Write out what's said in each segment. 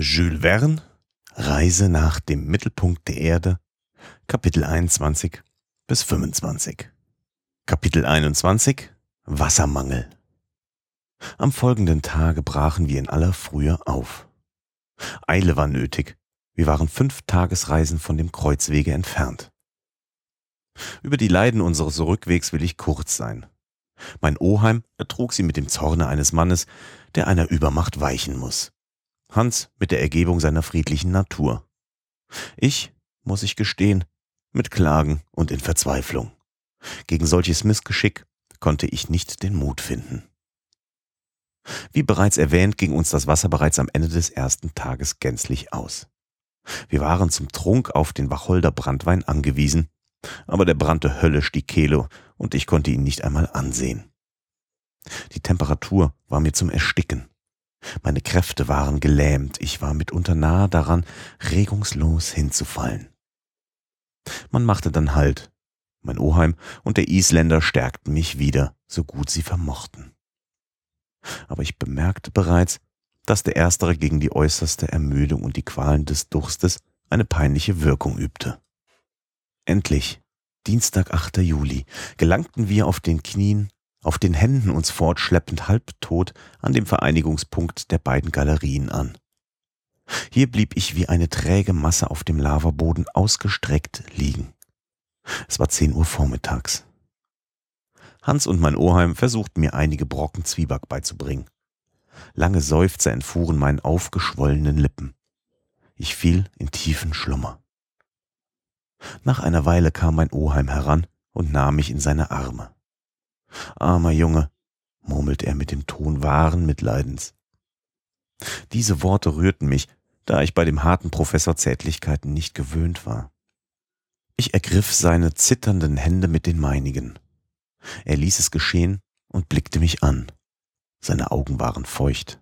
Jules Verne Reise nach dem Mittelpunkt der Erde Kapitel 21 bis 25 Kapitel 21 Wassermangel Am folgenden Tage brachen wir in aller Frühe auf. Eile war nötig. Wir waren fünf Tagesreisen von dem Kreuzwege entfernt. Über die Leiden unseres Rückwegs will ich kurz sein. Mein Oheim ertrug sie mit dem Zorne eines Mannes, der einer Übermacht weichen muss. Hans mit der Ergebung seiner friedlichen Natur. Ich, muss ich gestehen, mit Klagen und in Verzweiflung. Gegen solches Missgeschick konnte ich nicht den Mut finden. Wie bereits erwähnt, ging uns das Wasser bereits am Ende des ersten Tages gänzlich aus. Wir waren zum Trunk auf den Wacholder Brandwein angewiesen, aber der brannte höllisch die Kehle und ich konnte ihn nicht einmal ansehen. Die Temperatur war mir zum Ersticken. Meine Kräfte waren gelähmt, ich war mitunter nahe daran, regungslos hinzufallen. Man machte dann Halt. Mein Oheim und der Isländer stärkten mich wieder, so gut sie vermochten. Aber ich bemerkte bereits, dass der Erstere gegen die äußerste Ermüdung und die Qualen des Durstes eine peinliche Wirkung übte. Endlich, Dienstag, 8. Juli, gelangten wir auf den Knien auf den Händen uns fortschleppend halbtot an dem Vereinigungspunkt der beiden Galerien an. Hier blieb ich wie eine träge Masse auf dem Lavaboden ausgestreckt liegen. Es war zehn Uhr vormittags. Hans und mein Oheim versuchten mir einige Brocken Zwieback beizubringen. Lange Seufzer entfuhren meinen aufgeschwollenen Lippen. Ich fiel in tiefen Schlummer. Nach einer Weile kam mein Oheim heran und nahm mich in seine Arme. Armer Junge, murmelte er mit dem Ton wahren Mitleidens. Diese Worte rührten mich, da ich bei dem harten Professor Zärtlichkeiten nicht gewöhnt war. Ich ergriff seine zitternden Hände mit den meinigen. Er ließ es geschehen und blickte mich an. Seine Augen waren feucht.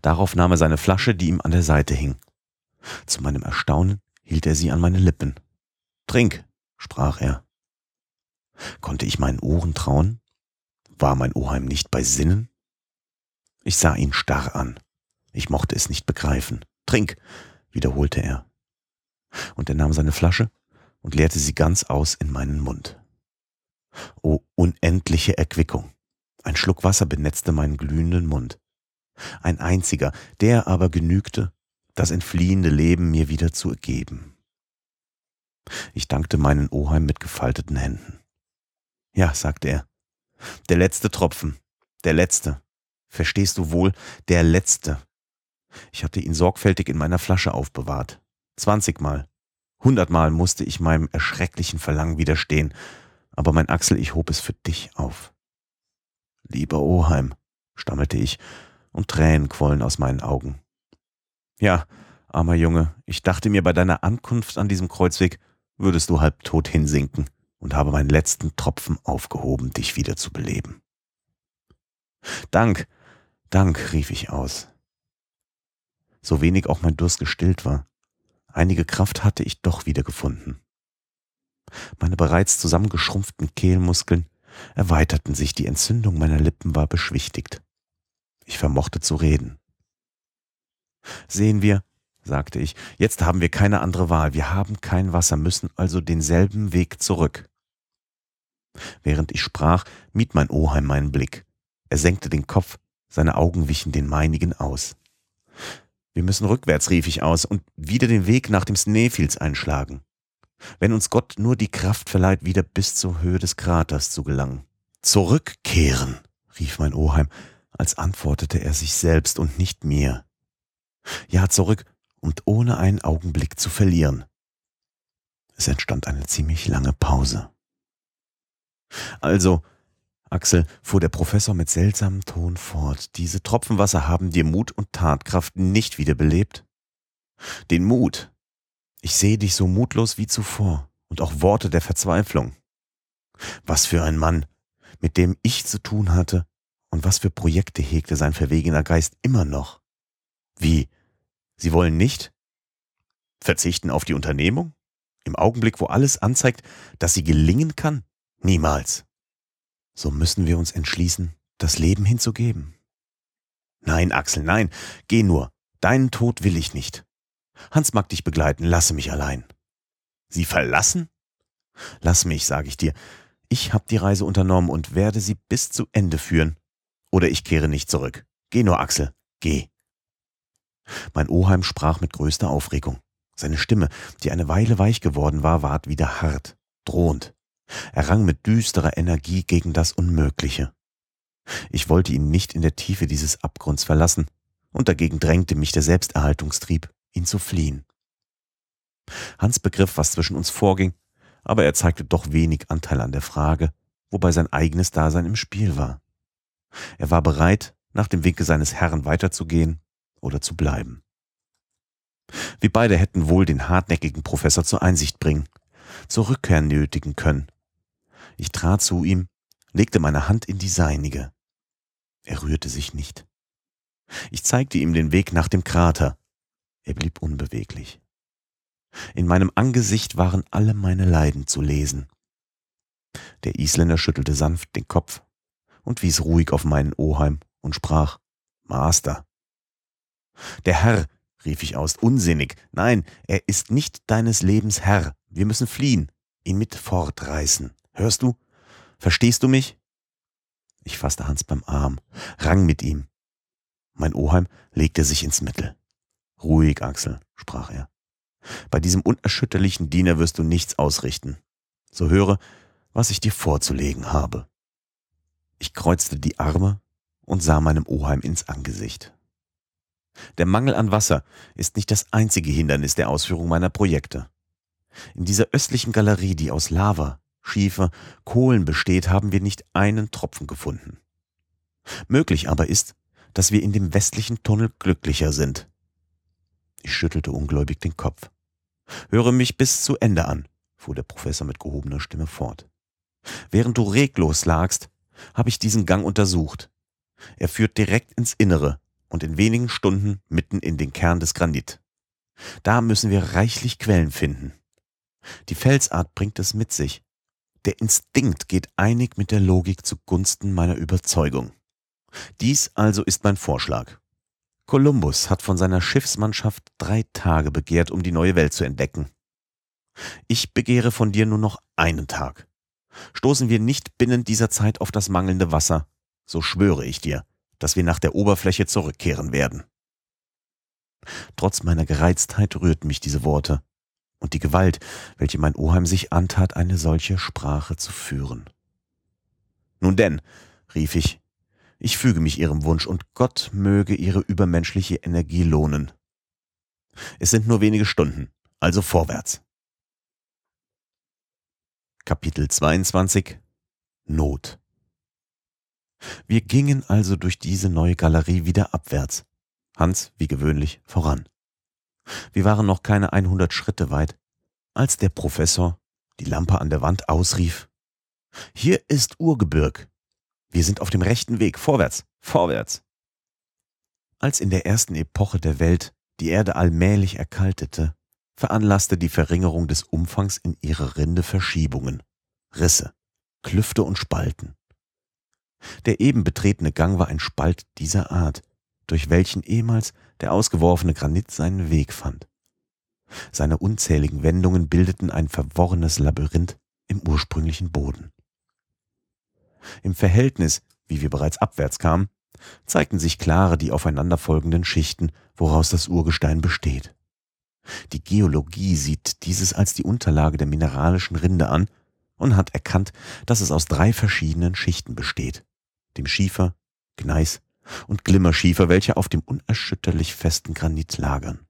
Darauf nahm er seine Flasche, die ihm an der Seite hing. Zu meinem Erstaunen hielt er sie an meine Lippen. Trink, sprach er. Konnte ich meinen Ohren trauen? War mein Oheim nicht bei Sinnen? Ich sah ihn starr an. Ich mochte es nicht begreifen. Trink, wiederholte er. Und er nahm seine Flasche und leerte sie ganz aus in meinen Mund. O unendliche Erquickung. Ein Schluck Wasser benetzte meinen glühenden Mund. Ein einziger, der aber genügte, das entfliehende Leben mir wieder zu geben. Ich dankte meinen Oheim mit gefalteten Händen. Ja, sagte er. Der letzte Tropfen. Der letzte. Verstehst du wohl? Der letzte. Ich hatte ihn sorgfältig in meiner Flasche aufbewahrt. Zwanzigmal. Hundertmal musste ich meinem erschrecklichen Verlangen widerstehen. Aber mein Axel, ich hob es für dich auf. Lieber Oheim, stammelte ich, und Tränen quollen aus meinen Augen. Ja, armer Junge, ich dachte mir, bei deiner Ankunft an diesem Kreuzweg würdest du halbtot hinsinken und habe meinen letzten Tropfen aufgehoben, dich wieder zu beleben. Dank, Dank, rief ich aus. So wenig auch mein Durst gestillt war, einige Kraft hatte ich doch wieder gefunden. Meine bereits zusammengeschrumpften Kehlmuskeln erweiterten sich, die Entzündung meiner Lippen war beschwichtigt. Ich vermochte zu reden. Sehen wir, sagte ich, jetzt haben wir keine andere Wahl, wir haben kein Wasser, müssen also denselben Weg zurück. Während ich sprach, mied mein Oheim meinen Blick. Er senkte den Kopf, seine Augen wichen den meinigen aus. Wir müssen rückwärts, rief ich aus, und wieder den Weg nach dem Snaefields einschlagen. Wenn uns Gott nur die Kraft verleiht, wieder bis zur Höhe des Kraters zu gelangen. Zurückkehren, rief mein Oheim, als antwortete er sich selbst und nicht mir. Ja, zurück und ohne einen Augenblick zu verlieren. Es entstand eine ziemlich lange Pause. Also, Axel, fuhr der Professor mit seltsamem Ton fort, diese Tropfenwasser haben dir Mut und Tatkraft nicht wiederbelebt? Den Mut. Ich sehe dich so mutlos wie zuvor und auch Worte der Verzweiflung. Was für ein Mann, mit dem ich zu tun hatte und was für Projekte hegte sein verwegener Geist immer noch. Wie? Sie wollen nicht? Verzichten auf die Unternehmung? Im Augenblick, wo alles anzeigt, dass sie gelingen kann? Niemals. So müssen wir uns entschließen, das Leben hinzugeben. Nein, Axel, nein, geh nur. Deinen Tod will ich nicht. Hans mag dich begleiten, lasse mich allein. Sie verlassen? Lass mich, sage ich dir. Ich habe die Reise unternommen und werde sie bis zu Ende führen. Oder ich kehre nicht zurück. Geh nur, Axel, geh. Mein Oheim sprach mit größter Aufregung. Seine Stimme, die eine Weile weich geworden war, ward wieder hart, drohend. Er rang mit düsterer Energie gegen das Unmögliche. Ich wollte ihn nicht in der Tiefe dieses Abgrunds verlassen, und dagegen drängte mich der Selbsterhaltungstrieb, ihn zu fliehen. Hans begriff, was zwischen uns vorging, aber er zeigte doch wenig Anteil an der Frage, wobei sein eigenes Dasein im Spiel war. Er war bereit, nach dem Winke seines Herrn weiterzugehen oder zu bleiben. Wir beide hätten wohl den hartnäckigen Professor zur Einsicht bringen, zur Rückkehr nötigen können. Ich trat zu ihm, legte meine Hand in die seinige. Er rührte sich nicht. Ich zeigte ihm den Weg nach dem Krater. Er blieb unbeweglich. In meinem Angesicht waren alle meine Leiden zu lesen. Der Isländer schüttelte sanft den Kopf und wies ruhig auf meinen Oheim und sprach Master. Der Herr, rief ich aus, unsinnig. Nein, er ist nicht deines Lebens Herr. Wir müssen fliehen, ihn mit fortreißen. Hörst du? Verstehst du mich? Ich fasste Hans beim Arm, rang mit ihm. Mein Oheim legte sich ins Mittel. Ruhig, Axel, sprach er. Bei diesem unerschütterlichen Diener wirst du nichts ausrichten. So höre, was ich dir vorzulegen habe. Ich kreuzte die Arme und sah meinem Oheim ins Angesicht. Der Mangel an Wasser ist nicht das einzige Hindernis der Ausführung meiner Projekte. In dieser östlichen Galerie, die aus Lava, Schiefer, Kohlen besteht, haben wir nicht einen Tropfen gefunden. Möglich aber ist, dass wir in dem westlichen Tunnel glücklicher sind. Ich schüttelte ungläubig den Kopf. Höre mich bis zu Ende an, fuhr der Professor mit gehobener Stimme fort. Während du reglos lagst, habe ich diesen Gang untersucht. Er führt direkt ins Innere und in wenigen Stunden mitten in den Kern des Granit. Da müssen wir reichlich Quellen finden. Die Felsart bringt es mit sich. Der Instinkt geht einig mit der Logik zugunsten meiner Überzeugung. Dies also ist mein Vorschlag. Kolumbus hat von seiner Schiffsmannschaft drei Tage begehrt, um die neue Welt zu entdecken. Ich begehre von dir nur noch einen Tag. Stoßen wir nicht binnen dieser Zeit auf das mangelnde Wasser, so schwöre ich dir, dass wir nach der Oberfläche zurückkehren werden. Trotz meiner Gereiztheit rührten mich diese Worte und die Gewalt, welche mein Oheim sich antat, eine solche Sprache zu führen. Nun denn, rief ich, ich füge mich ihrem Wunsch und Gott möge ihre übermenschliche Energie lohnen. Es sind nur wenige Stunden, also vorwärts. Kapitel 22 Not Wir gingen also durch diese neue Galerie wieder abwärts, Hans wie gewöhnlich voran. Wir waren noch keine 100 Schritte weit, als der Professor die Lampe an der Wand ausrief. Hier ist Urgebirg. Wir sind auf dem rechten Weg, vorwärts, vorwärts. Als in der ersten Epoche der Welt die Erde allmählich erkaltete, veranlasste die Verringerung des Umfangs in ihrer Rinde Verschiebungen, Risse, Klüfte und Spalten. Der eben betretene Gang war ein Spalt dieser Art, durch welchen ehemals der ausgeworfene Granit seinen Weg fand. Seine unzähligen Wendungen bildeten ein verworrenes Labyrinth im ursprünglichen Boden. Im Verhältnis, wie wir bereits abwärts kamen, zeigten sich klare die aufeinanderfolgenden Schichten, woraus das Urgestein besteht. Die Geologie sieht dieses als die Unterlage der mineralischen Rinde an und hat erkannt, dass es aus drei verschiedenen Schichten besteht, dem Schiefer, Gneis und Glimmerschiefer, welche auf dem unerschütterlich festen Granit lagern.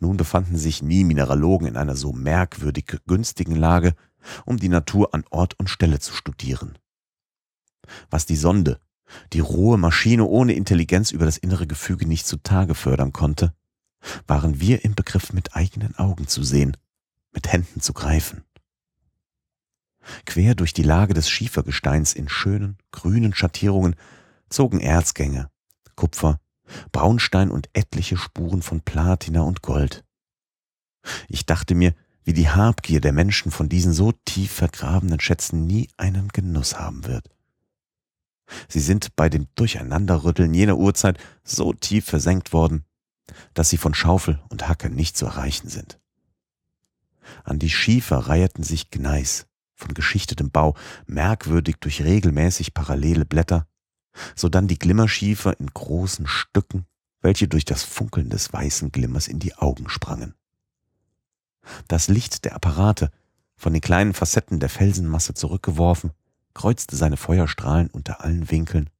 Nun befanden sich nie Mineralogen in einer so merkwürdig günstigen Lage, um die Natur an Ort und Stelle zu studieren. Was die Sonde, die rohe Maschine ohne Intelligenz über das innere Gefüge nicht zutage fördern konnte, waren wir im Begriff mit eigenen Augen zu sehen, mit Händen zu greifen. Quer durch die Lage des Schiefergesteins in schönen, grünen Schattierungen zogen Erzgänge, Kupfer, Braunstein und etliche Spuren von Platina und Gold. Ich dachte mir, wie die Habgier der Menschen von diesen so tief vergrabenen Schätzen nie einen Genuss haben wird. Sie sind bei dem Durcheinanderrütteln jener Uhrzeit so tief versenkt worden, dass sie von Schaufel und Hacke nicht zu erreichen sind. An die Schiefer reiheten sich Gneis von geschichtetem Bau, merkwürdig durch regelmäßig parallele Blätter, sodann die Glimmerschiefer in großen Stücken, welche durch das Funkeln des weißen Glimmers in die Augen sprangen. Das Licht der Apparate, von den kleinen Facetten der Felsenmasse zurückgeworfen, kreuzte seine Feuerstrahlen unter allen Winkeln,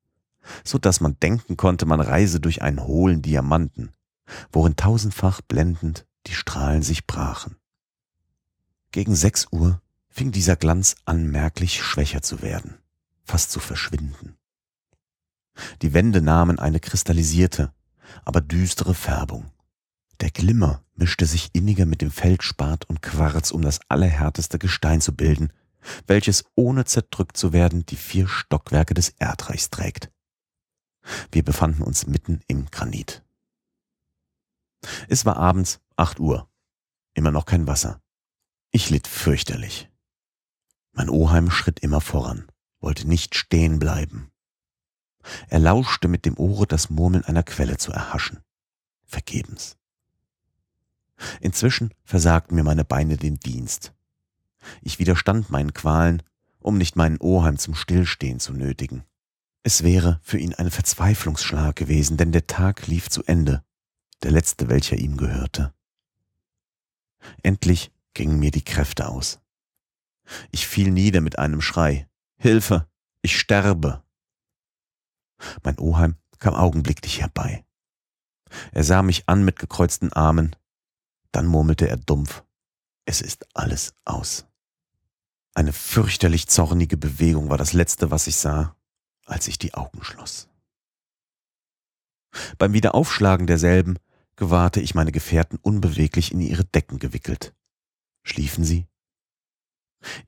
so dass man denken konnte, man reise durch einen hohlen Diamanten, worin tausendfach blendend die Strahlen sich brachen. Gegen sechs Uhr fing dieser Glanz an merklich schwächer zu werden, fast zu verschwinden. Die Wände nahmen eine kristallisierte, aber düstere Färbung. Der Glimmer mischte sich inniger mit dem Feldspat und Quarz, um das allerhärteste Gestein zu bilden, welches ohne zerdrückt zu werden die vier Stockwerke des Erdreichs trägt. Wir befanden uns mitten im Granit. Es war abends acht Uhr. Immer noch kein Wasser. Ich litt fürchterlich. Mein Oheim schritt immer voran, wollte nicht stehen bleiben. Er lauschte mit dem Ohre das Murmeln einer Quelle zu erhaschen. Vergebens. Inzwischen versagten mir meine Beine den Dienst. Ich widerstand meinen Qualen, um nicht meinen Oheim zum Stillstehen zu nötigen. Es wäre für ihn ein Verzweiflungsschlag gewesen, denn der Tag lief zu Ende, der letzte, welcher ihm gehörte. Endlich gingen mir die Kräfte aus. Ich fiel nieder mit einem Schrei. Hilfe, ich sterbe. Mein Oheim kam augenblicklich herbei. Er sah mich an mit gekreuzten Armen, dann murmelte er dumpf, es ist alles aus. Eine fürchterlich zornige Bewegung war das Letzte, was ich sah, als ich die Augen schloss. Beim Wiederaufschlagen derselben gewahrte ich meine Gefährten unbeweglich in ihre Decken gewickelt. Schliefen sie?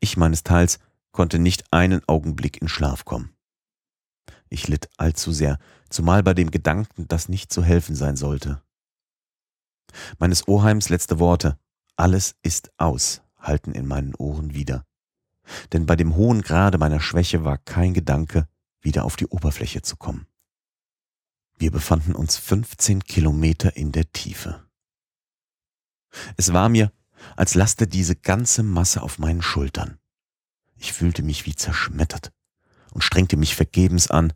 Ich meines Teils konnte nicht einen Augenblick in Schlaf kommen. Ich litt allzu sehr, zumal bei dem Gedanken, dass nicht zu helfen sein sollte. Meines Oheims letzte Worte, alles ist aus, halten in meinen Ohren wieder denn bei dem hohen Grade meiner Schwäche war kein Gedanke, wieder auf die Oberfläche zu kommen. Wir befanden uns 15 Kilometer in der Tiefe. Es war mir, als laste diese ganze Masse auf meinen Schultern. Ich fühlte mich wie zerschmettert und strengte mich vergebens an,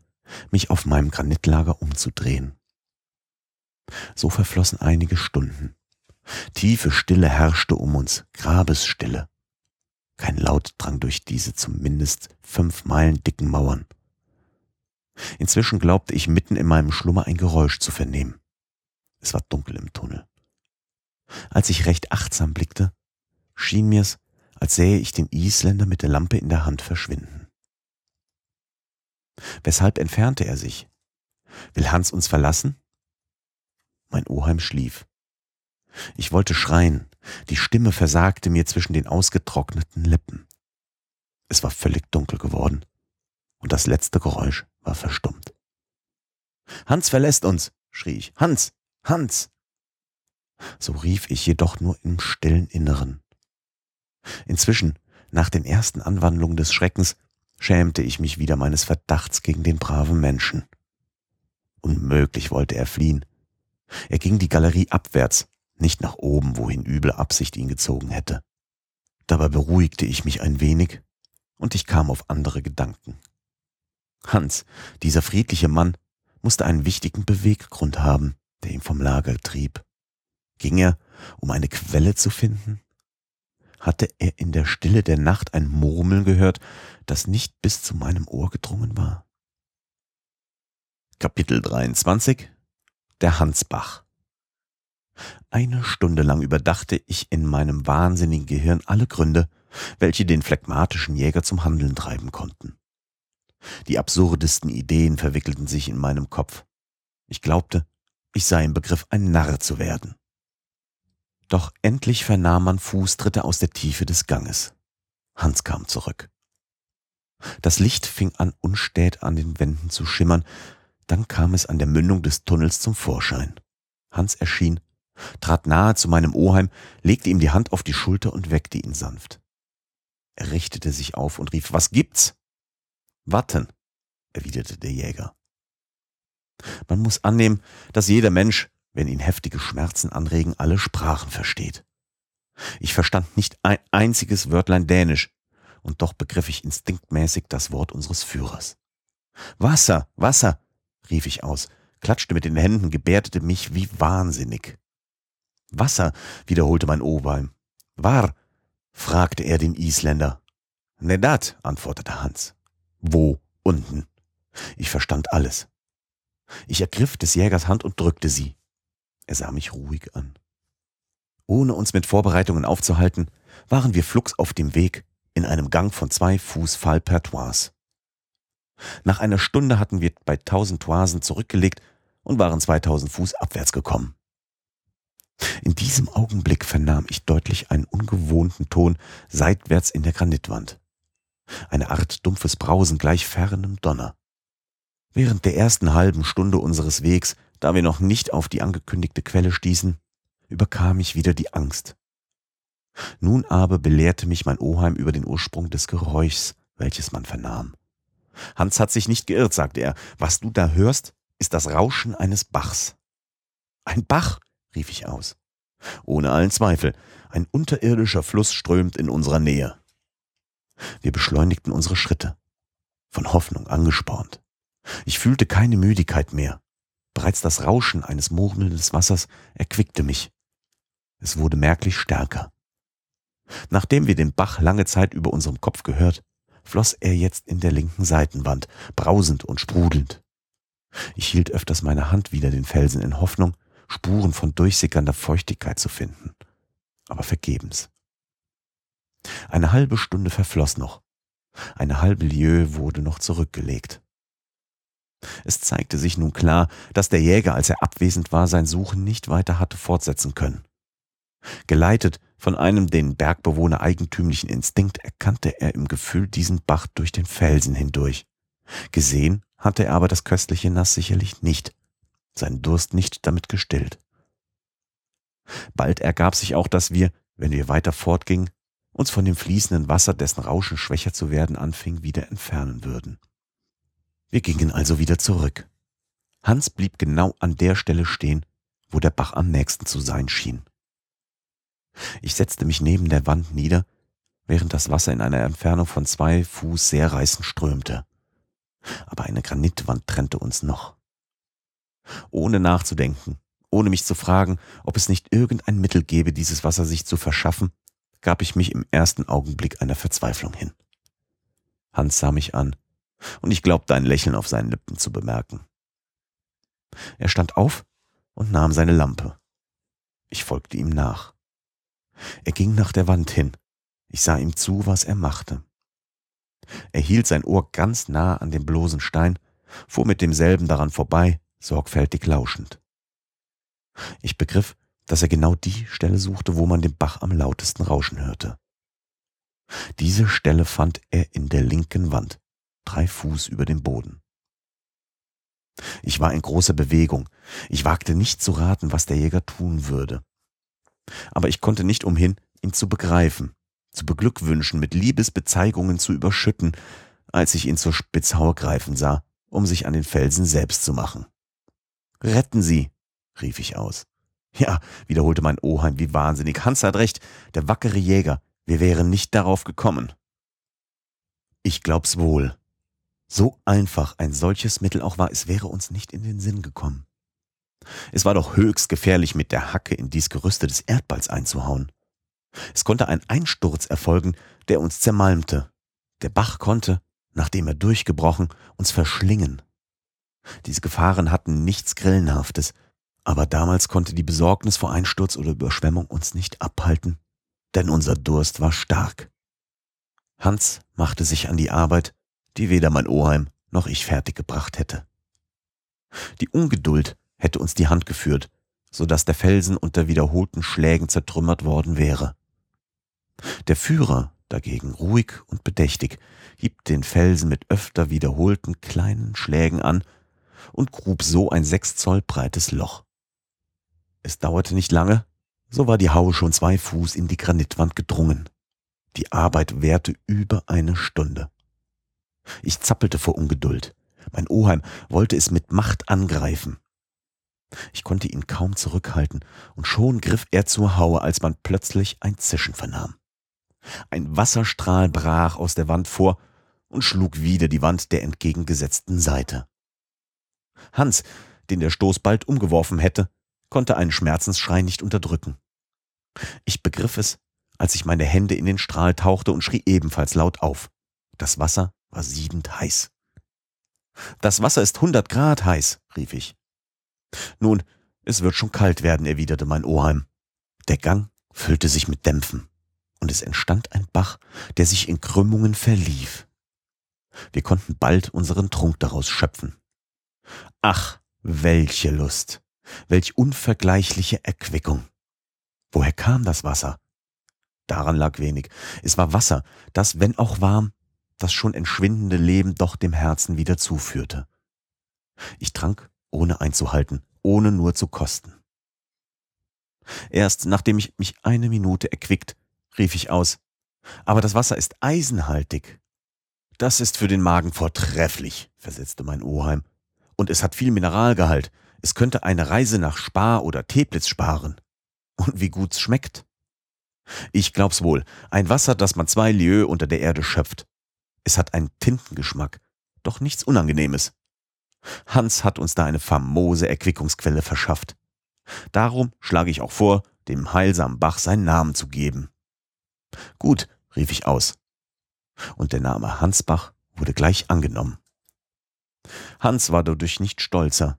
mich auf meinem Granitlager umzudrehen. So verflossen einige Stunden. Tiefe Stille herrschte um uns, Grabesstille. Kein Laut drang durch diese zumindest fünf Meilen dicken Mauern. Inzwischen glaubte ich mitten in meinem Schlummer ein Geräusch zu vernehmen. Es war dunkel im Tunnel. Als ich recht achtsam blickte, schien mir's, als sähe ich den Isländer mit der Lampe in der Hand verschwinden. Weshalb entfernte er sich? Will Hans uns verlassen? Mein Oheim schlief. Ich wollte schreien, die Stimme versagte mir zwischen den ausgetrockneten Lippen. Es war völlig dunkel geworden und das letzte Geräusch war verstummt. Hans verlässt uns, schrie ich. Hans, Hans. So rief ich jedoch nur im stillen Inneren. Inzwischen, nach den ersten Anwandlungen des Schreckens, schämte ich mich wieder meines Verdachts gegen den braven Menschen. Unmöglich wollte er fliehen. Er ging die Galerie abwärts, nicht nach oben, wohin üble Absicht ihn gezogen hätte. Dabei beruhigte ich mich ein wenig und ich kam auf andere Gedanken. Hans, dieser friedliche Mann, musste einen wichtigen Beweggrund haben, der ihn vom Lager trieb. Ging er, um eine Quelle zu finden? Hatte er in der Stille der Nacht ein Murmeln gehört, das nicht bis zu meinem Ohr gedrungen war? Kapitel 23 Der Hansbach eine Stunde lang überdachte ich in meinem wahnsinnigen Gehirn alle Gründe, welche den phlegmatischen Jäger zum Handeln treiben konnten. Die absurdesten Ideen verwickelten sich in meinem Kopf. Ich glaubte, ich sei im Begriff, ein Narr zu werden. Doch endlich vernahm man Fußtritte aus der Tiefe des Ganges. Hans kam zurück. Das Licht fing an unstät an den Wänden zu schimmern, dann kam es an der Mündung des Tunnels zum Vorschein. Hans erschien trat nahe zu meinem Oheim, legte ihm die Hand auf die Schulter und weckte ihn sanft. Er richtete sich auf und rief, was gibt's? Warten. erwiderte der Jäger. Man muss annehmen, dass jeder Mensch, wenn ihn heftige Schmerzen anregen, alle Sprachen versteht. Ich verstand nicht ein einziges Wörtlein Dänisch, und doch begriff ich instinktmäßig das Wort unseres Führers. Wasser, Wasser, rief ich aus, klatschte mit den Händen, gebärdete mich wie wahnsinnig. Wasser, wiederholte mein Oberheim. War, fragte er den Isländer. Ne dat, antwortete Hans. Wo unten? Ich verstand alles. Ich ergriff des Jägers Hand und drückte sie. Er sah mich ruhig an. Ohne uns mit Vorbereitungen aufzuhalten, waren wir flugs auf dem Weg in einem Gang von zwei Fuß Fall per Toise. Nach einer Stunde hatten wir bei tausend Toisen zurückgelegt und waren 2000 Fuß abwärts gekommen. In diesem Augenblick vernahm ich deutlich einen ungewohnten Ton seitwärts in der Granitwand. Eine Art dumpfes Brausen gleich fernem Donner. Während der ersten halben Stunde unseres Wegs, da wir noch nicht auf die angekündigte Quelle stießen, überkam ich wieder die Angst. Nun aber belehrte mich mein Oheim über den Ursprung des Geräuschs, welches man vernahm. Hans hat sich nicht geirrt, sagte er. Was du da hörst, ist das Rauschen eines Bachs. Ein Bach, rief ich aus. Ohne allen Zweifel, ein unterirdischer Fluss strömt in unserer Nähe. Wir beschleunigten unsere Schritte, von Hoffnung angespornt. Ich fühlte keine Müdigkeit mehr. Bereits das Rauschen eines murmelnden Wassers erquickte mich. Es wurde merklich stärker. Nachdem wir den Bach lange Zeit über unserem Kopf gehört, floss er jetzt in der linken Seitenwand, brausend und sprudelnd. Ich hielt öfters meine Hand wider den Felsen in Hoffnung, Spuren von durchsickernder Feuchtigkeit zu finden, aber vergebens. Eine halbe Stunde verfloss noch. Eine halbe Lieu wurde noch zurückgelegt. Es zeigte sich nun klar, dass der Jäger, als er abwesend war, sein Suchen nicht weiter hatte fortsetzen können. Geleitet von einem den Bergbewohner eigentümlichen Instinkt erkannte er im Gefühl diesen Bach durch den Felsen hindurch. Gesehen hatte er aber das köstliche Nass sicherlich nicht, sein Durst nicht damit gestillt. Bald ergab sich auch, dass wir, wenn wir weiter fortgingen, uns von dem fließenden Wasser, dessen Rauschen schwächer zu werden anfing, wieder entfernen würden. Wir gingen also wieder zurück. Hans blieb genau an der Stelle stehen, wo der Bach am nächsten zu sein schien. Ich setzte mich neben der Wand nieder, während das Wasser in einer Entfernung von zwei Fuß sehr reißend strömte. Aber eine Granitwand trennte uns noch. Ohne nachzudenken, ohne mich zu fragen, ob es nicht irgendein Mittel gäbe, dieses Wasser sich zu verschaffen, gab ich mich im ersten Augenblick einer Verzweiflung hin. Hans sah mich an, und ich glaubte ein Lächeln auf seinen Lippen zu bemerken. Er stand auf und nahm seine Lampe. Ich folgte ihm nach. Er ging nach der Wand hin. Ich sah ihm zu, was er machte. Er hielt sein Ohr ganz nah an dem bloßen Stein, fuhr mit demselben daran vorbei, sorgfältig lauschend. Ich begriff, dass er genau die Stelle suchte, wo man den Bach am lautesten rauschen hörte. Diese Stelle fand er in der linken Wand, drei Fuß über dem Boden. Ich war in großer Bewegung. Ich wagte nicht zu raten, was der Jäger tun würde aber ich konnte nicht umhin, ihn zu begreifen, zu beglückwünschen, mit Liebesbezeigungen zu überschütten, als ich ihn zur Spitzhaue greifen sah, um sich an den Felsen selbst zu machen. Retten Sie, rief ich aus. Ja, wiederholte mein Oheim wie wahnsinnig. Hans hat recht, der wackere Jäger, wir wären nicht darauf gekommen. Ich glaub's wohl. So einfach ein solches Mittel auch war, es wäre uns nicht in den Sinn gekommen. Es war doch höchst gefährlich, mit der Hacke in dies Gerüste des Erdballs einzuhauen. Es konnte ein Einsturz erfolgen, der uns zermalmte. Der Bach konnte, nachdem er durchgebrochen, uns verschlingen. Diese Gefahren hatten nichts Grillenhaftes, aber damals konnte die Besorgnis vor Einsturz oder Überschwemmung uns nicht abhalten, denn unser Durst war stark. Hans machte sich an die Arbeit, die weder mein Oheim noch ich fertiggebracht hätte. Die Ungeduld, hätte uns die Hand geführt, so dass der Felsen unter wiederholten Schlägen zertrümmert worden wäre. Der Führer dagegen ruhig und bedächtig hieb den Felsen mit öfter wiederholten kleinen Schlägen an und grub so ein sechs Zoll breites Loch. Es dauerte nicht lange, so war die Haue schon zwei Fuß in die Granitwand gedrungen. Die Arbeit währte über eine Stunde. Ich zappelte vor Ungeduld. Mein Oheim wollte es mit Macht angreifen. Ich konnte ihn kaum zurückhalten, und schon griff er zur Haue, als man plötzlich ein Zischen vernahm. Ein Wasserstrahl brach aus der Wand vor und schlug wieder die Wand der entgegengesetzten Seite. Hans, den der Stoß bald umgeworfen hätte, konnte einen Schmerzensschrei nicht unterdrücken. Ich begriff es, als ich meine Hände in den Strahl tauchte und schrie ebenfalls laut auf. Das Wasser war siedend heiß. Das Wasser ist hundert Grad heiß, rief ich. Nun, es wird schon kalt werden, erwiderte mein Oheim. Der Gang füllte sich mit Dämpfen, und es entstand ein Bach, der sich in Krümmungen verlief. Wir konnten bald unseren Trunk daraus schöpfen. Ach, welche Lust, welch unvergleichliche Erquickung. Woher kam das Wasser? Daran lag wenig. Es war Wasser, das, wenn auch warm, das schon entschwindende Leben doch dem Herzen wieder zuführte. Ich trank, ohne einzuhalten, ohne nur zu kosten. Erst nachdem ich mich eine Minute erquickt, rief ich aus, aber das Wasser ist eisenhaltig. Das ist für den Magen vortrefflich, versetzte mein Oheim. Und es hat viel Mineralgehalt. Es könnte eine Reise nach Spar oder Teplitz sparen. Und wie gut's schmeckt. Ich glaub's wohl, ein Wasser, das man zwei Lieu unter der Erde schöpft. Es hat einen Tintengeschmack, doch nichts Unangenehmes. Hans hat uns da eine famose Erquickungsquelle verschafft. Darum schlage ich auch vor, dem heilsamen Bach seinen Namen zu geben. Gut, rief ich aus. Und der Name Hansbach wurde gleich angenommen. Hans war dadurch nicht stolzer.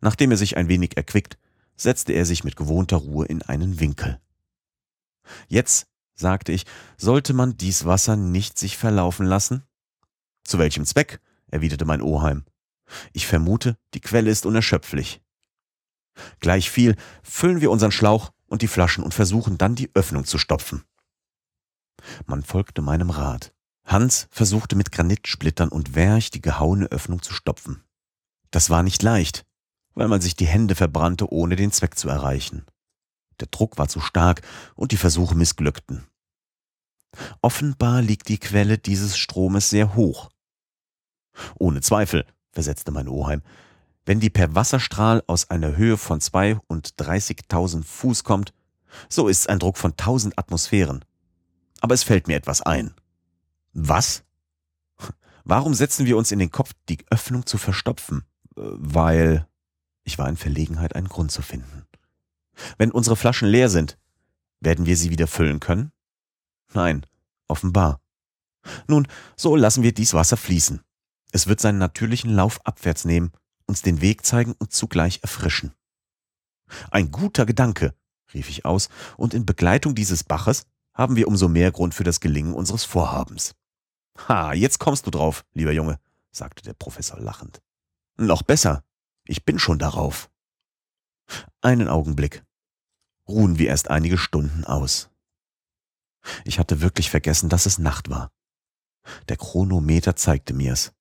Nachdem er sich ein wenig erquickt, setzte er sich mit gewohnter Ruhe in einen Winkel. Jetzt, sagte ich, sollte man dies Wasser nicht sich verlaufen lassen? Zu welchem Zweck? erwiderte mein Oheim. Ich vermute, die Quelle ist unerschöpflich. Gleich viel füllen wir unseren Schlauch und die Flaschen und versuchen dann die Öffnung zu stopfen. Man folgte meinem Rat. Hans versuchte mit Granitsplittern und Werch die gehauene Öffnung zu stopfen. Das war nicht leicht, weil man sich die Hände verbrannte, ohne den Zweck zu erreichen. Der Druck war zu stark und die Versuche missglückten. Offenbar liegt die Quelle dieses Stromes sehr hoch. Ohne Zweifel, versetzte mein Oheim, wenn die per Wasserstrahl aus einer Höhe von 32.000 Fuß kommt, so ist es ein Druck von 1000 Atmosphären. Aber es fällt mir etwas ein. Was? Warum setzen wir uns in den Kopf, die Öffnung zu verstopfen? Äh, weil ich war in Verlegenheit, einen Grund zu finden. Wenn unsere Flaschen leer sind, werden wir sie wieder füllen können? Nein, offenbar. Nun, so lassen wir dies Wasser fließen. Es wird seinen natürlichen Lauf abwärts nehmen, uns den Weg zeigen und zugleich erfrischen. Ein guter Gedanke, rief ich aus, und in Begleitung dieses Baches haben wir umso mehr Grund für das Gelingen unseres Vorhabens. Ha, jetzt kommst du drauf, lieber Junge, sagte der Professor lachend. Noch besser, ich bin schon darauf. Einen Augenblick, ruhen wir erst einige Stunden aus. Ich hatte wirklich vergessen, dass es Nacht war. Der Chronometer zeigte mir's.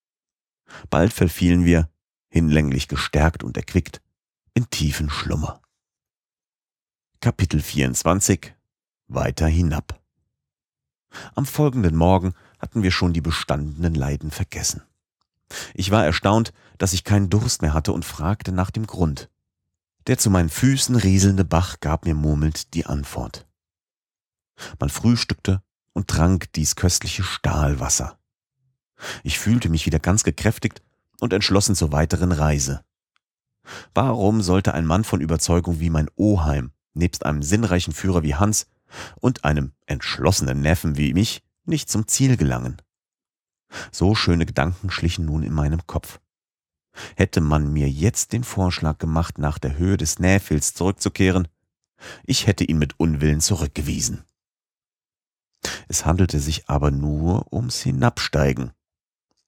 Bald verfielen wir, hinlänglich gestärkt und erquickt, in tiefen Schlummer. Kapitel 24 Weiter hinab. Am folgenden Morgen hatten wir schon die bestandenen Leiden vergessen. Ich war erstaunt, dass ich keinen Durst mehr hatte und fragte nach dem Grund. Der zu meinen Füßen rieselnde Bach gab mir murmelnd die Antwort. Man frühstückte und trank dies köstliche Stahlwasser. Ich fühlte mich wieder ganz gekräftigt und entschlossen zur weiteren Reise. Warum sollte ein Mann von Überzeugung wie mein Oheim, nebst einem sinnreichen Führer wie Hans und einem entschlossenen Neffen wie mich, nicht zum Ziel gelangen? So schöne Gedanken schlichen nun in meinem Kopf. Hätte man mir jetzt den Vorschlag gemacht, nach der Höhe des Näfels zurückzukehren, ich hätte ihn mit Unwillen zurückgewiesen. Es handelte sich aber nur ums Hinabsteigen.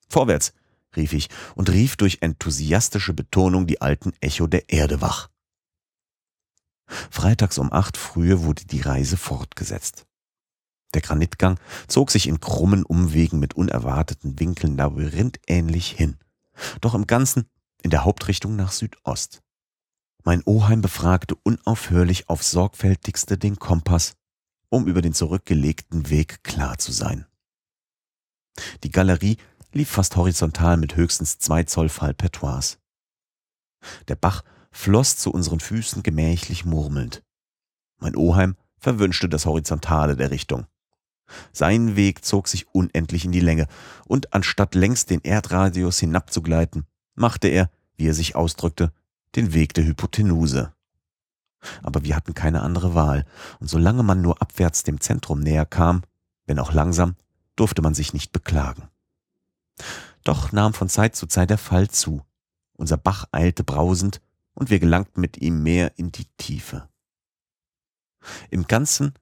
Vorwärts, rief ich und rief durch enthusiastische Betonung die alten Echo der Erde wach. Freitags um acht frühe wurde die Reise fortgesetzt. Der Granitgang zog sich in krummen Umwegen mit unerwarteten Winkeln labyrinthähnlich hin doch im Ganzen in der Hauptrichtung nach Südost. Mein Oheim befragte unaufhörlich aufs sorgfältigste den Kompass, um über den zurückgelegten Weg klar zu sein. Die Galerie lief fast horizontal mit höchstens zwei Zoll Fallpertoise. Der Bach floss zu unseren Füßen gemächlich murmelnd. Mein Oheim verwünschte das Horizontale der Richtung. Sein Weg zog sich unendlich in die Länge, und anstatt längs den Erdradius hinabzugleiten, machte er, wie er sich ausdrückte, den Weg der Hypotenuse. Aber wir hatten keine andere Wahl, und solange man nur abwärts dem Zentrum näher kam, wenn auch langsam, durfte man sich nicht beklagen. Doch nahm von Zeit zu Zeit der Fall zu. Unser Bach eilte brausend, und wir gelangten mit ihm mehr in die Tiefe. Im Ganzen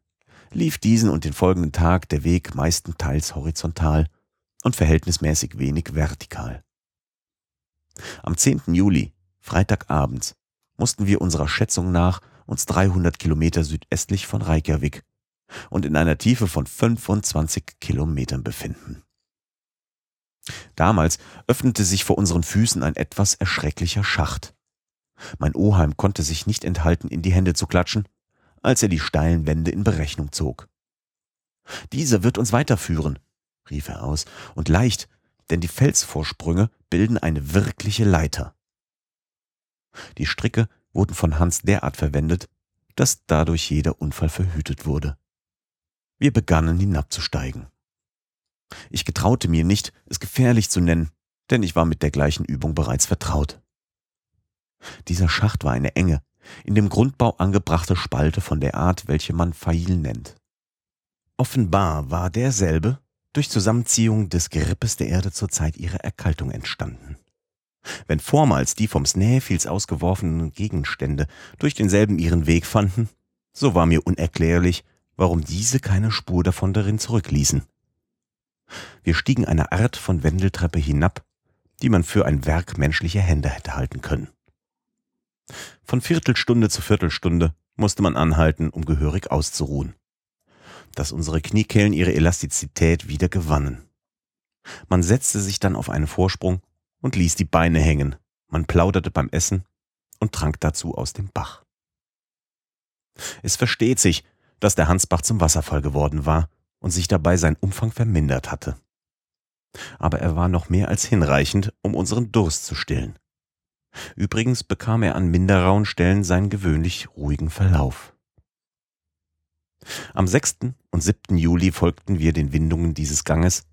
lief diesen und den folgenden Tag der Weg meistenteils horizontal und verhältnismäßig wenig vertikal. Am 10. Juli, Freitagabends, mussten wir unserer Schätzung nach uns 300 Kilometer südöstlich von Reykjavik und in einer Tiefe von 25 Kilometern befinden. Damals öffnete sich vor unseren Füßen ein etwas erschrecklicher Schacht. Mein Oheim konnte sich nicht enthalten, in die Hände zu klatschen als er die steilen Wände in Berechnung zog. Dieser wird uns weiterführen, rief er aus, und leicht, denn die Felsvorsprünge bilden eine wirkliche Leiter. Die Stricke wurden von Hans derart verwendet, dass dadurch jeder Unfall verhütet wurde. Wir begannen hinabzusteigen. Ich getraute mir nicht, es gefährlich zu nennen, denn ich war mit der gleichen Übung bereits vertraut. Dieser Schacht war eine enge, in dem Grundbau angebrachte Spalte von der Art, welche man Pfeil nennt. Offenbar war derselbe durch Zusammenziehung des Gerippes der Erde zur Zeit ihrer Erkaltung entstanden. Wenn vormals die vom Snæfels ausgeworfenen Gegenstände durch denselben ihren Weg fanden, so war mir unerklärlich, warum diese keine Spur davon darin zurückließen. Wir stiegen eine Art von Wendeltreppe hinab, die man für ein Werk menschlicher Hände hätte halten können. Von Viertelstunde zu Viertelstunde musste man anhalten, um gehörig auszuruhen. Dass unsere Kniekehlen ihre Elastizität wieder gewannen. Man setzte sich dann auf einen Vorsprung und ließ die Beine hängen. Man plauderte beim Essen und trank dazu aus dem Bach. Es versteht sich, dass der Hansbach zum Wasserfall geworden war und sich dabei sein Umfang vermindert hatte. Aber er war noch mehr als hinreichend, um unseren Durst zu stillen. Übrigens bekam er an minder rauen Stellen seinen gewöhnlich ruhigen Verlauf. Am 6. und 7. Juli folgten wir den Windungen dieses Ganges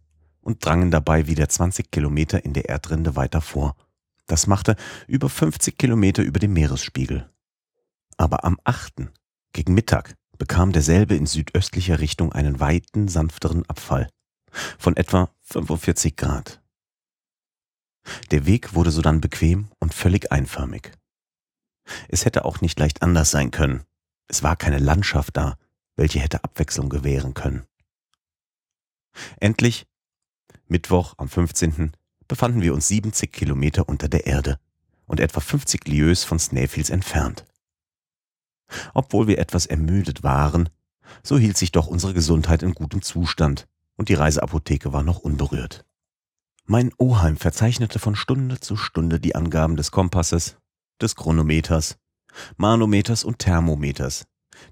und drangen dabei wieder 20 Kilometer in der Erdrinde weiter vor. Das machte über 50 Kilometer über dem Meeresspiegel. Aber am 8. gegen Mittag bekam derselbe in südöstlicher Richtung einen weiten, sanfteren Abfall von etwa 45 Grad. Der Weg wurde sodann bequem und völlig einförmig. Es hätte auch nicht leicht anders sein können. Es war keine Landschaft da, welche hätte Abwechslung gewähren können. Endlich, Mittwoch am 15., befanden wir uns 70 Kilometer unter der Erde und etwa 50 Lieues von Snæfels entfernt. Obwohl wir etwas ermüdet waren, so hielt sich doch unsere Gesundheit in gutem Zustand und die Reiseapotheke war noch unberührt. Mein Oheim verzeichnete von Stunde zu Stunde die Angaben des Kompasses, des Chronometers, Manometers und Thermometers,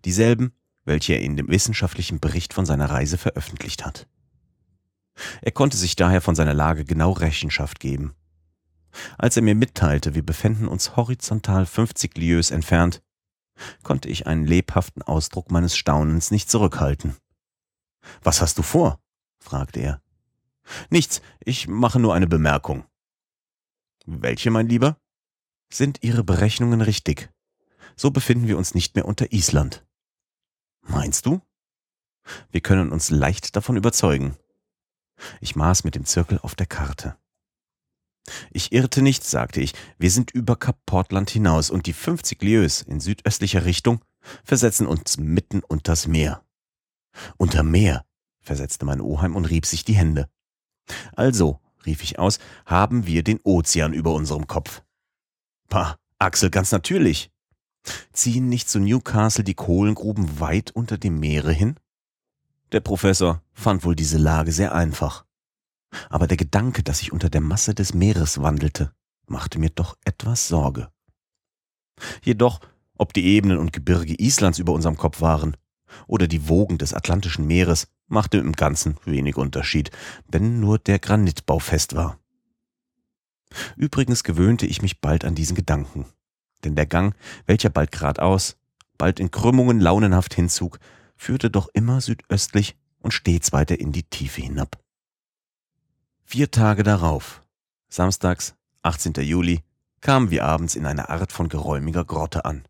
dieselben, welche er in dem wissenschaftlichen Bericht von seiner Reise veröffentlicht hat. Er konnte sich daher von seiner Lage genau Rechenschaft geben. Als er mir mitteilte, wir befänden uns horizontal 50 Lieues entfernt, konnte ich einen lebhaften Ausdruck meines Staunens nicht zurückhalten. Was hast du vor? fragte er. Nichts, ich mache nur eine Bemerkung. Welche, mein Lieber? Sind Ihre Berechnungen richtig? So befinden wir uns nicht mehr unter Island. Meinst du? Wir können uns leicht davon überzeugen. Ich maß mit dem Zirkel auf der Karte. Ich irrte nicht, sagte ich. Wir sind über Kap Portland hinaus und die 50 Lieues in südöstlicher Richtung versetzen uns mitten unters Meer. Unter Meer, versetzte mein Oheim und rieb sich die Hände. Also, rief ich aus, haben wir den Ozean über unserem Kopf. Pah, Axel, ganz natürlich. Ziehen nicht zu Newcastle die Kohlengruben weit unter dem Meere hin? Der Professor fand wohl diese Lage sehr einfach. Aber der Gedanke, dass ich unter der Masse des Meeres wandelte, machte mir doch etwas Sorge. Jedoch, ob die Ebenen und Gebirge Islands über unserem Kopf waren, oder die Wogen des Atlantischen Meeres machte im Ganzen wenig Unterschied, wenn nur der Granitbau fest war. Übrigens gewöhnte ich mich bald an diesen Gedanken, denn der Gang, welcher bald geradeaus, bald in Krümmungen launenhaft hinzog, führte doch immer südöstlich und stets weiter in die Tiefe hinab. Vier Tage darauf, samstags, 18. Juli, kamen wir abends in einer Art von geräumiger Grotte an.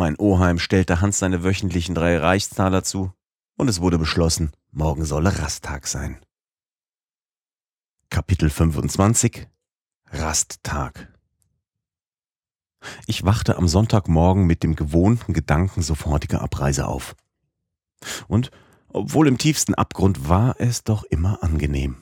Mein Oheim stellte Hans seine wöchentlichen drei Reichstaler zu, und es wurde beschlossen, morgen solle Rasttag sein. Kapitel 25 Rasttag Ich wachte am Sonntagmorgen mit dem gewohnten Gedanken sofortiger Abreise auf. Und obwohl im tiefsten Abgrund war es doch immer angenehm.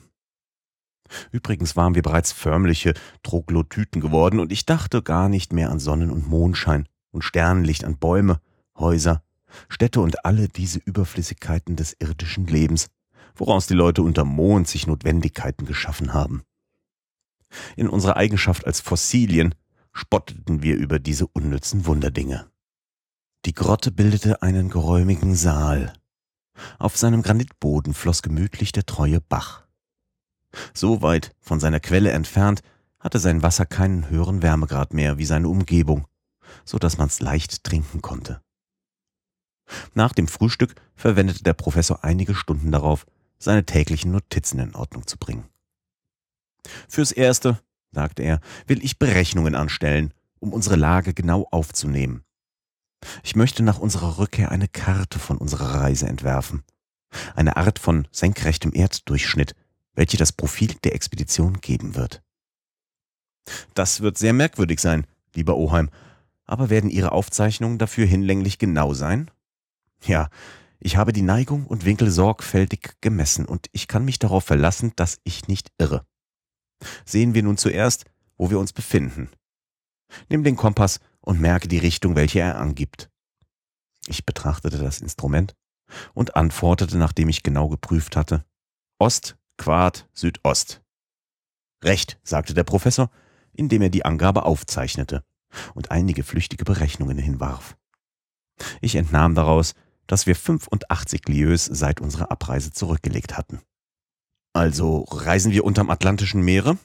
Übrigens waren wir bereits förmliche Troglodyten geworden und ich dachte gar nicht mehr an Sonnen- und Mondschein und Sternenlicht, an Bäume, Häuser, Städte und alle diese Überflüssigkeiten des irdischen Lebens, woraus die Leute unter Mond sich Notwendigkeiten geschaffen haben. In unserer Eigenschaft als Fossilien spotteten wir über diese unnützen Wunderdinge. Die Grotte bildete einen geräumigen Saal. Auf seinem Granitboden floss gemütlich der treue Bach. So weit von seiner Quelle entfernt hatte sein Wasser keinen höheren Wärmegrad mehr wie seine Umgebung, so dass man's leicht trinken konnte. Nach dem Frühstück verwendete der Professor einige Stunden darauf, seine täglichen Notizen in Ordnung zu bringen. Fürs Erste, sagte er, will ich Berechnungen anstellen, um unsere Lage genau aufzunehmen. Ich möchte nach unserer Rückkehr eine Karte von unserer Reise entwerfen. Eine Art von senkrechtem Erddurchschnitt, welche das Profil der Expedition geben wird. Das wird sehr merkwürdig sein, lieber Oheim, aber werden Ihre Aufzeichnungen dafür hinlänglich genau sein? Ja, ich habe die Neigung und Winkel sorgfältig gemessen und ich kann mich darauf verlassen, dass ich nicht irre. Sehen wir nun zuerst, wo wir uns befinden. Nimm den Kompass und merke die Richtung, welche er angibt. Ich betrachtete das Instrument und antwortete, nachdem ich genau geprüft hatte, Ost, Quad, Südost. Recht, sagte der Professor, indem er die Angabe aufzeichnete und einige flüchtige Berechnungen hinwarf. Ich entnahm daraus, dass wir 85 Lieues seit unserer Abreise zurückgelegt hatten. Also reisen wir unterm Atlantischen Meere?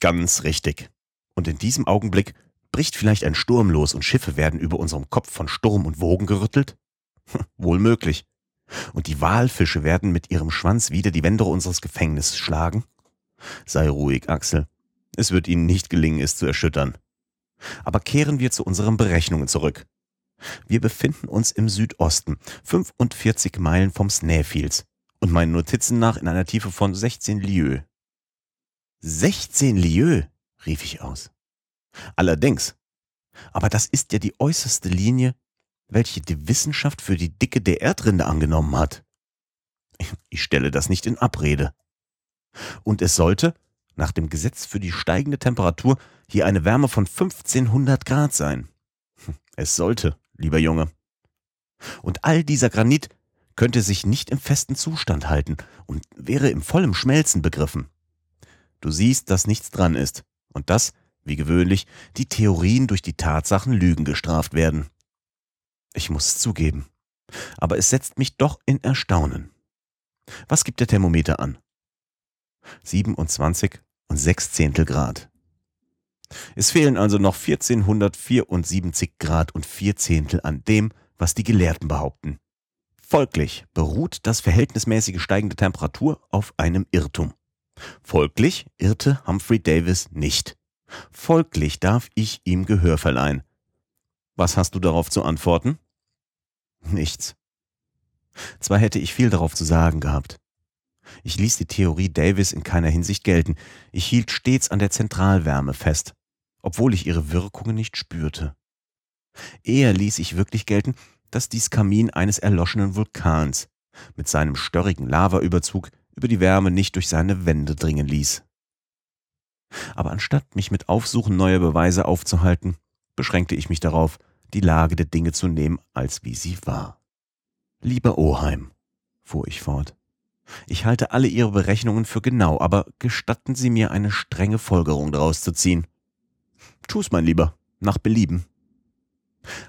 Ganz richtig. Und in diesem Augenblick bricht vielleicht ein Sturm los und Schiffe werden über unserem Kopf von Sturm und Wogen gerüttelt? Wohl möglich. Und die Walfische werden mit ihrem Schwanz wieder die Wände unseres Gefängnisses schlagen? Sei ruhig, Axel. Es wird ihnen nicht gelingen, es zu erschüttern. Aber kehren wir zu unseren Berechnungen zurück. Wir befinden uns im Südosten, 45 Meilen vom Snarefields und meinen Notizen nach in einer Tiefe von 16 Lieues. 16 Lieues, rief ich aus. Allerdings. Aber das ist ja die äußerste Linie, welche die Wissenschaft für die Dicke der Erdrinde angenommen hat. Ich stelle das nicht in Abrede. Und es sollte, nach dem Gesetz für die steigende Temperatur, hier eine Wärme von 1500 Grad sein. Es sollte, lieber Junge. Und all dieser Granit könnte sich nicht im festen Zustand halten und wäre im vollen Schmelzen begriffen. Du siehst, dass nichts dran ist und dass, wie gewöhnlich, die Theorien durch die Tatsachen Lügen gestraft werden. Ich muss es zugeben. Aber es setzt mich doch in Erstaunen. Was gibt der Thermometer an? 27 und 6 Zehntel Grad. Es fehlen also noch 1474 Grad und 4 Zehntel an dem, was die Gelehrten behaupten. Folglich beruht das verhältnismäßige steigende Temperatur auf einem Irrtum. Folglich irrte Humphrey Davis nicht. Folglich darf ich ihm Gehör verleihen. Was hast du darauf zu antworten? Nichts. Zwar hätte ich viel darauf zu sagen gehabt. Ich ließ die Theorie Davis in keiner Hinsicht gelten. Ich hielt stets an der Zentralwärme fest, obwohl ich ihre Wirkungen nicht spürte. Eher ließ ich wirklich gelten, dass dies Kamin eines erloschenen Vulkans mit seinem störrigen Lavaüberzug über die Wärme nicht durch seine Wände dringen ließ. Aber anstatt mich mit Aufsuchen neuer Beweise aufzuhalten, beschränkte ich mich darauf, die Lage der Dinge zu nehmen, als wie sie war. Lieber Oheim, fuhr ich fort, ich halte alle Ihre Berechnungen für genau, aber gestatten Sie mir eine strenge Folgerung daraus zu ziehen. Tu's, mein Lieber, nach Belieben.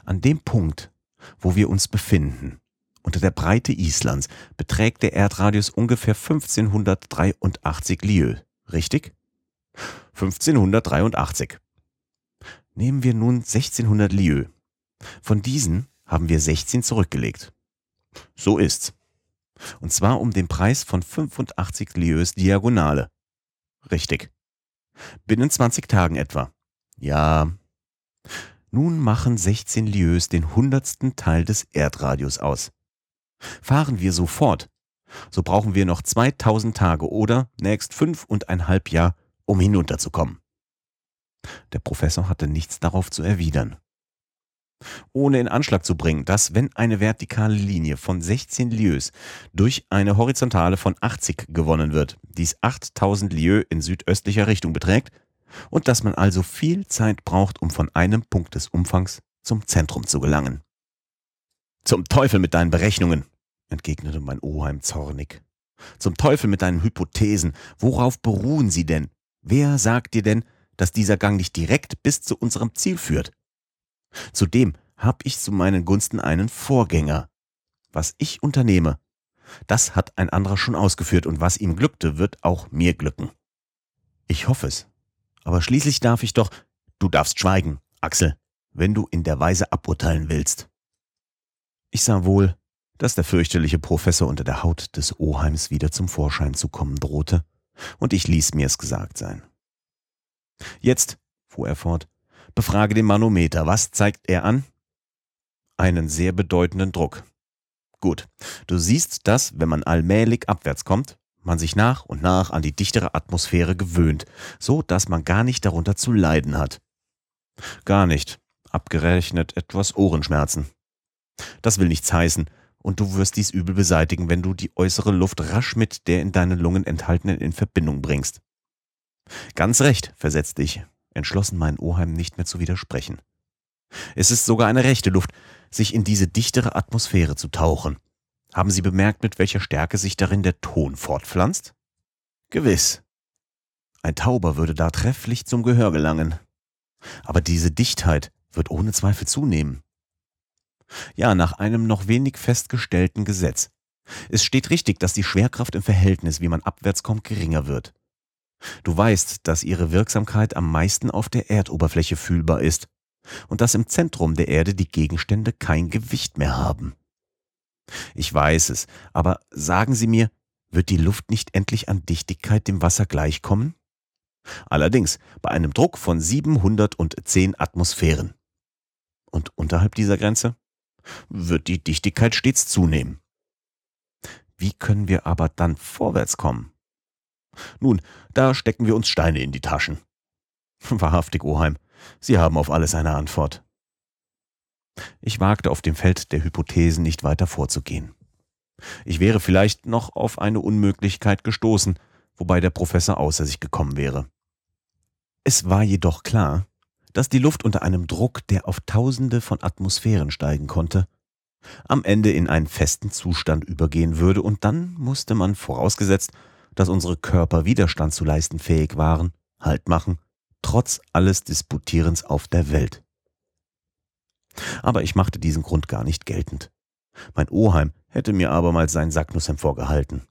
An dem Punkt, wo wir uns befinden, unter der Breite Islands beträgt der Erdradius ungefähr 1583 Lieues, richtig? 1583. Nehmen wir nun 1600 Lieues. Von diesen haben wir 16 zurückgelegt. So ist's. Und zwar um den Preis von 85 Lieues Diagonale. Richtig. Binnen 20 Tagen etwa. Ja. Nun machen 16 Lieues den hundertsten Teil des Erdradius aus. Fahren wir so fort, so brauchen wir noch 2000 Tage oder nächst fünf und ein halb Jahr, um hinunterzukommen. Der Professor hatte nichts darauf zu erwidern. Ohne in Anschlag zu bringen, dass wenn eine vertikale Linie von 16 Lieues durch eine horizontale von 80 gewonnen wird, dies 8000 Lieues in südöstlicher Richtung beträgt und dass man also viel Zeit braucht, um von einem Punkt des Umfangs zum Zentrum zu gelangen. Zum Teufel mit deinen Berechnungen, entgegnete mein Oheim zornig. Zum Teufel mit deinen Hypothesen. Worauf beruhen sie denn? Wer sagt dir denn, dass dieser Gang nicht direkt bis zu unserem Ziel führt? Zudem habe ich zu meinen Gunsten einen Vorgänger. Was ich unternehme, das hat ein anderer schon ausgeführt und was ihm glückte, wird auch mir glücken. Ich hoffe es. Aber schließlich darf ich doch, du darfst schweigen, Axel, wenn du in der Weise aburteilen willst. Ich sah wohl, dass der fürchterliche Professor unter der Haut des Oheims wieder zum Vorschein zu kommen drohte, und ich ließ mir's gesagt sein. Jetzt, fuhr er fort, befrage den Manometer. Was zeigt er an? Einen sehr bedeutenden Druck. Gut, du siehst, dass, wenn man allmählich abwärts kommt, man sich nach und nach an die dichtere Atmosphäre gewöhnt, so dass man gar nicht darunter zu leiden hat. Gar nicht, abgerechnet etwas Ohrenschmerzen. Das will nichts heißen, und du wirst dies übel beseitigen, wenn du die äußere Luft rasch mit der in deinen Lungen enthaltenen in Verbindung bringst. Ganz recht, versetzte ich, entschlossen meinen Oheim nicht mehr zu widersprechen. Es ist sogar eine rechte Luft, sich in diese dichtere Atmosphäre zu tauchen. Haben Sie bemerkt, mit welcher Stärke sich darin der Ton fortpflanzt? Gewiss. Ein Tauber würde da trefflich zum Gehör gelangen. Aber diese Dichtheit wird ohne Zweifel zunehmen. Ja, nach einem noch wenig festgestellten Gesetz. Es steht richtig, dass die Schwerkraft im Verhältnis, wie man abwärts kommt, geringer wird. Du weißt, dass ihre Wirksamkeit am meisten auf der Erdoberfläche fühlbar ist und dass im Zentrum der Erde die Gegenstände kein Gewicht mehr haben. Ich weiß es, aber sagen Sie mir, wird die Luft nicht endlich an Dichtigkeit dem Wasser gleichkommen? Allerdings bei einem Druck von 710 Atmosphären. Und unterhalb dieser Grenze? wird die Dichtigkeit stets zunehmen. Wie können wir aber dann vorwärts kommen? Nun, da stecken wir uns Steine in die Taschen. Wahrhaftig, Oheim, Sie haben auf alles eine Antwort. Ich wagte auf dem Feld der Hypothesen nicht weiter vorzugehen. Ich wäre vielleicht noch auf eine Unmöglichkeit gestoßen, wobei der Professor außer sich gekommen wäre. Es war jedoch klar, dass die Luft unter einem Druck, der auf Tausende von Atmosphären steigen konnte, am Ende in einen festen Zustand übergehen würde, und dann musste man, vorausgesetzt, dass unsere Körper Widerstand zu leisten fähig waren, Halt machen, trotz alles Disputierens auf der Welt. Aber ich machte diesen Grund gar nicht geltend. Mein Oheim hätte mir abermals seinen Sacknussem vorgehalten.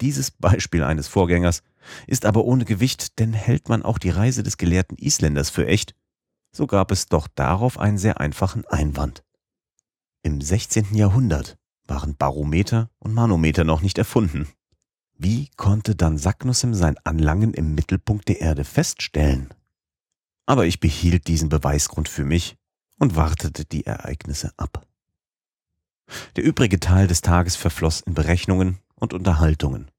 Dieses Beispiel eines Vorgängers ist aber ohne Gewicht, denn hält man auch die Reise des gelehrten Isländers für echt, so gab es doch darauf einen sehr einfachen Einwand. Im 16. Jahrhundert waren Barometer und Manometer noch nicht erfunden. Wie konnte dann Saknussem sein Anlangen im Mittelpunkt der Erde feststellen? Aber ich behielt diesen Beweisgrund für mich und wartete die Ereignisse ab. Der übrige Teil des Tages verfloss in Berechnungen und Unterhaltungen.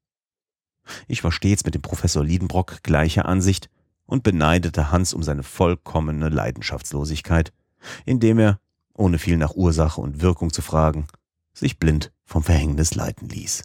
Ich war stets mit dem Professor Liedenbrock gleicher Ansicht und beneidete Hans um seine vollkommene Leidenschaftslosigkeit, indem er, ohne viel nach Ursache und Wirkung zu fragen, sich blind vom Verhängnis leiten ließ.